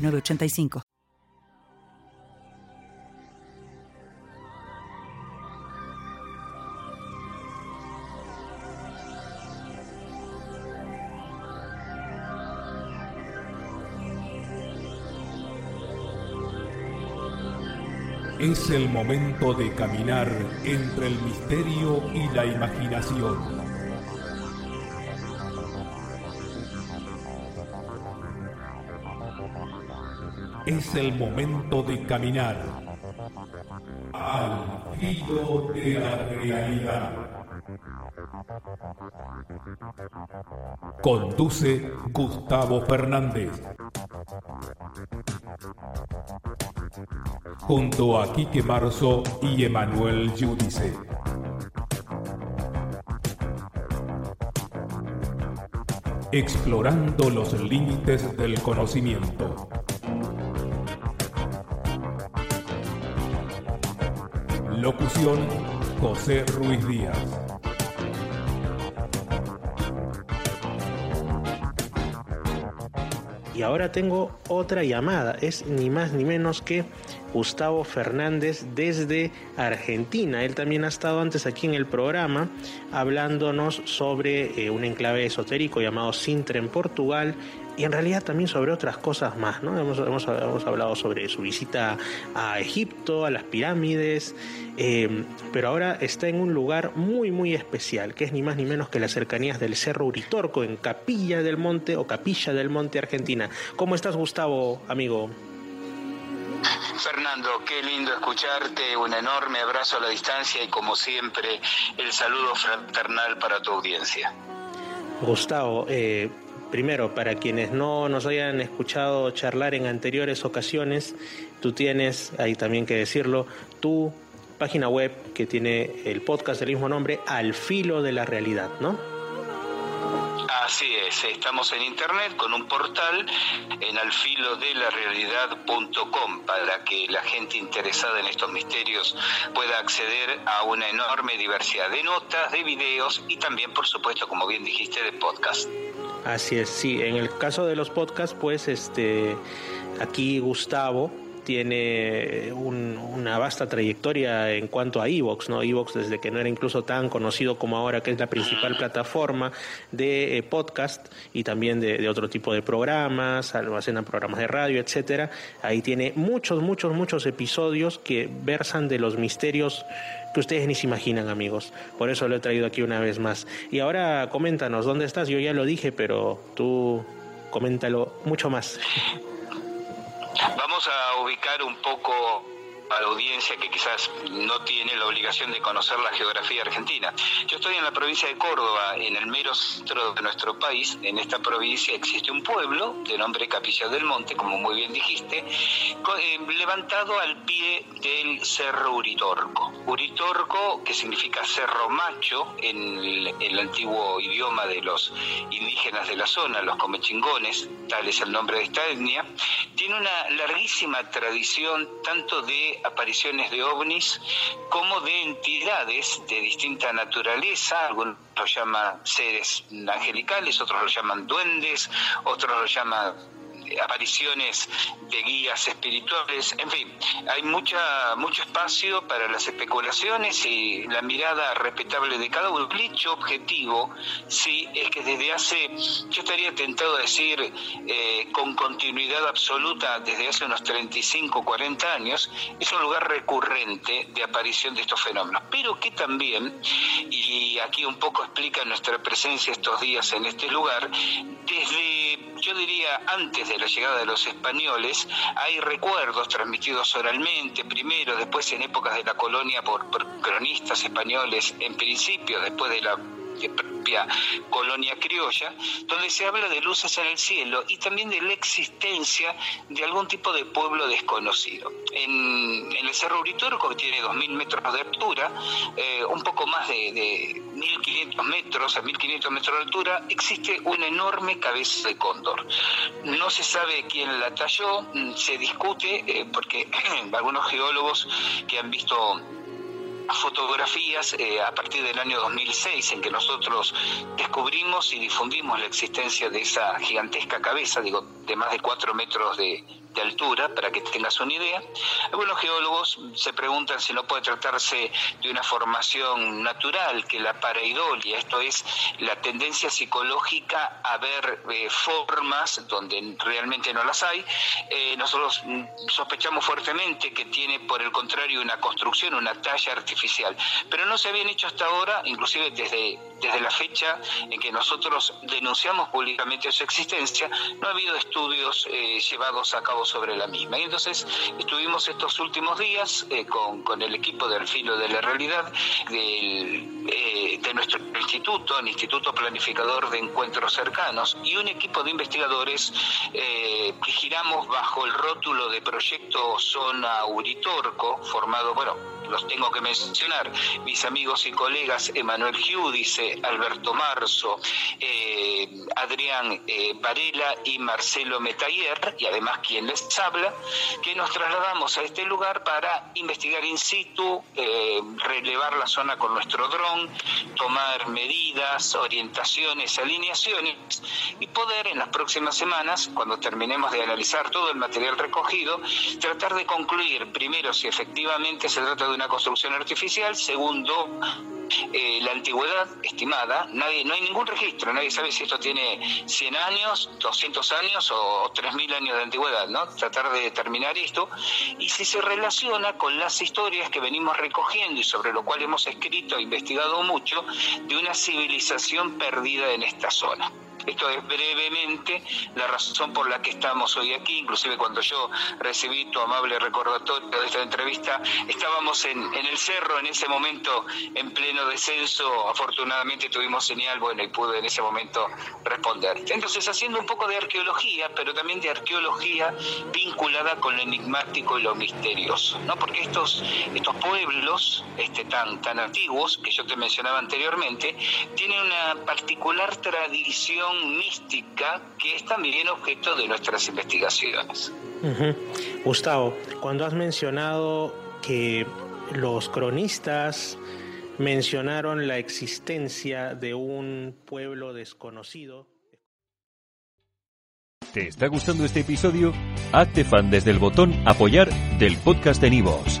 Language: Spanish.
985. Es el momento de caminar entre el misterio y la imaginación es el momento de caminar al filo de la realidad. Conduce Gustavo Fernández. Junto a Quique Marzo y Emanuel Yudice. Explorando los límites del conocimiento. Locución José Ruiz Díaz. Y ahora tengo otra llamada, es ni más ni menos que Gustavo Fernández desde Argentina. Él también ha estado antes aquí en el programa hablándonos sobre eh, un enclave esotérico llamado Sintra en Portugal y en realidad también sobre otras cosas más, ¿no? Hemos, hemos, hablado sobre su visita a Egipto, a las pirámides, eh, pero ahora está en un lugar muy, muy especial, que es ni más ni menos que las cercanías del Cerro Uritorco, en Capilla del Monte o Capilla del Monte, Argentina. ¿Cómo estás, Gustavo, amigo? Fernando, qué lindo escucharte, un enorme abrazo a la distancia y como siempre el saludo fraternal para tu audiencia. Gustavo, eh, Primero, para quienes no nos hayan escuchado charlar en anteriores ocasiones, tú tienes, ahí también que decirlo, tu página web que tiene el podcast del mismo nombre, Al filo de la realidad, ¿no? Así es, estamos en internet con un portal en alfilodelarealidad.com para que la gente interesada en estos misterios pueda acceder a una enorme diversidad de notas, de videos y también, por supuesto, como bien dijiste, de podcast. Así es, sí. En el caso de los podcasts, pues, este, aquí Gustavo tiene una vasta trayectoria en cuanto a Evox, ¿no? Evox desde que no era incluso tan conocido como ahora, que es la principal plataforma de eh, podcast y también de, de, otro tipo de programas, almacenan programas de radio, etcétera. Ahí tiene muchos, muchos, muchos episodios que versan de los misterios que ustedes ni se imaginan, amigos. Por eso lo he traído aquí una vez más. Y ahora coméntanos, ¿dónde estás? Yo ya lo dije, pero tú coméntalo mucho más. Vamos a ubicar un poco a la audiencia que quizás no tiene la obligación de conocer la geografía argentina. Yo estoy en la provincia de Córdoba, en el mero centro de nuestro país. En esta provincia existe un pueblo de nombre Capilla del Monte, como muy bien dijiste, eh, levantado al pie del Cerro Uritorco. Uritorco, que significa Cerro Macho en el, antiguo idioma de los indígenas de la zona, los comechingones, tal es el nombre de esta etnia, tiene una larguísima tradición tanto de apariciones de ovnis como de entidades de distinta naturaleza, algunos lo llaman seres angelicales, otros lo llaman duendes, otros lo llaman apariciones de guías espirituales, en fin, hay mucha, mucho espacio para las especulaciones y la mirada respetable de cada uno. Hecho objetivo, sí, es que desde hace, yo estaría tentado a decir, eh, con continuidad absoluta desde hace unos 35, 40 años, es un lugar recurrente de aparición de estos fenómenos, pero que también, y aquí un poco explica nuestra presencia estos días en este lugar, desde, yo diría, antes de la llegada de los españoles, hay recuerdos transmitidos oralmente, primero, después en épocas de la colonia por, cronistas españoles, en principio, después de la propia colonia criolla, donde se habla de luces en el cielo y también de la existencia de algún tipo de pueblo desconocido. En, el Cerro Uritorco, que tiene 2.000 metros de altura, eh, un poco más de, de 1.500 metros a 1.500 metros de altura, existe una enorme cabeza de cóndor. No se sabe quién la talló, mm, se discute eh, porque algunos geólogos que han visto fotografías eh, a partir del año 2006 en que nosotros descubrimos y difundimos la existencia de esa gigantesca cabeza, digo, de más de cuatro metros de, de altura, para que tengas una idea. Algunos geólogos se preguntan si no puede tratarse de una formación natural, que la pareidolia, esto es la tendencia psicológica a ver eh, formas donde realmente no las hay. Eh, nosotros mm, sospechamos fuertemente que tiene, por el contrario, una construcción, una talla artificial, pero no se habían hecho hasta ahora, inclusive desde, desde la fecha en que nosotros denunciamos públicamente su existencia, no ha habido estudios eh, llevados a cabo sobre la misma. Y entonces estuvimos estos últimos días eh, con, el equipo del filo de la realidad eh, de nuestro instituto, el Instituto Planificador de Encuentros Cercanos, y un equipo de investigadores que giramos bajo el rótulo de proyecto Zona Uritorco, formado, bueno, los tengo que mencionar, mis amigos y colegas Emanuel Giudice, Alberto Marzo, Adrián Varela y Marcelo Metayer, y además quien habla, que nos trasladamos a este lugar para investigar in situ, eh, relevar la zona con nuestro dron, tomar medidas, orientaciones, alineaciones y poder en las próximas semanas, cuando terminemos de analizar todo el material recogido, tratar de concluir primero si efectivamente se trata de una construcción artificial, segundo eh, la antigüedad estimada, nadie, no hay ningún registro, nadie sabe si esto tiene 100 años, 200 años o, 3.000 años de antigüedad, ¿no? Tratar de determinar esto y si se relaciona con las historias que venimos recogiendo y sobre lo cual hemos escrito e investigado mucho de una civilización perdida en esta zona. Esto es brevemente la razón por la que estamos hoy aquí, inclusive cuando yo recibí tu amable recordatorio de esta entrevista, estábamos en, el cerro en ese momento en pleno descenso, afortunadamente tuvimos señal, bueno, y pude en ese momento responder. Entonces, haciendo un poco de arqueología, pero también de arqueología vinculada con lo enigmático y lo misterioso, ¿no? Porque estos, estos pueblos este, tan, tan antiguos, que yo te mencionaba anteriormente, tienen una particular tradición mística que es también objeto de nuestras investigaciones. Gustavo, cuando has mencionado que los cronistas mencionaron la existencia de un pueblo desconocido. ¿Te está gustando este episodio? Hazte fan desde el botón apoyar del podcast de Nivos.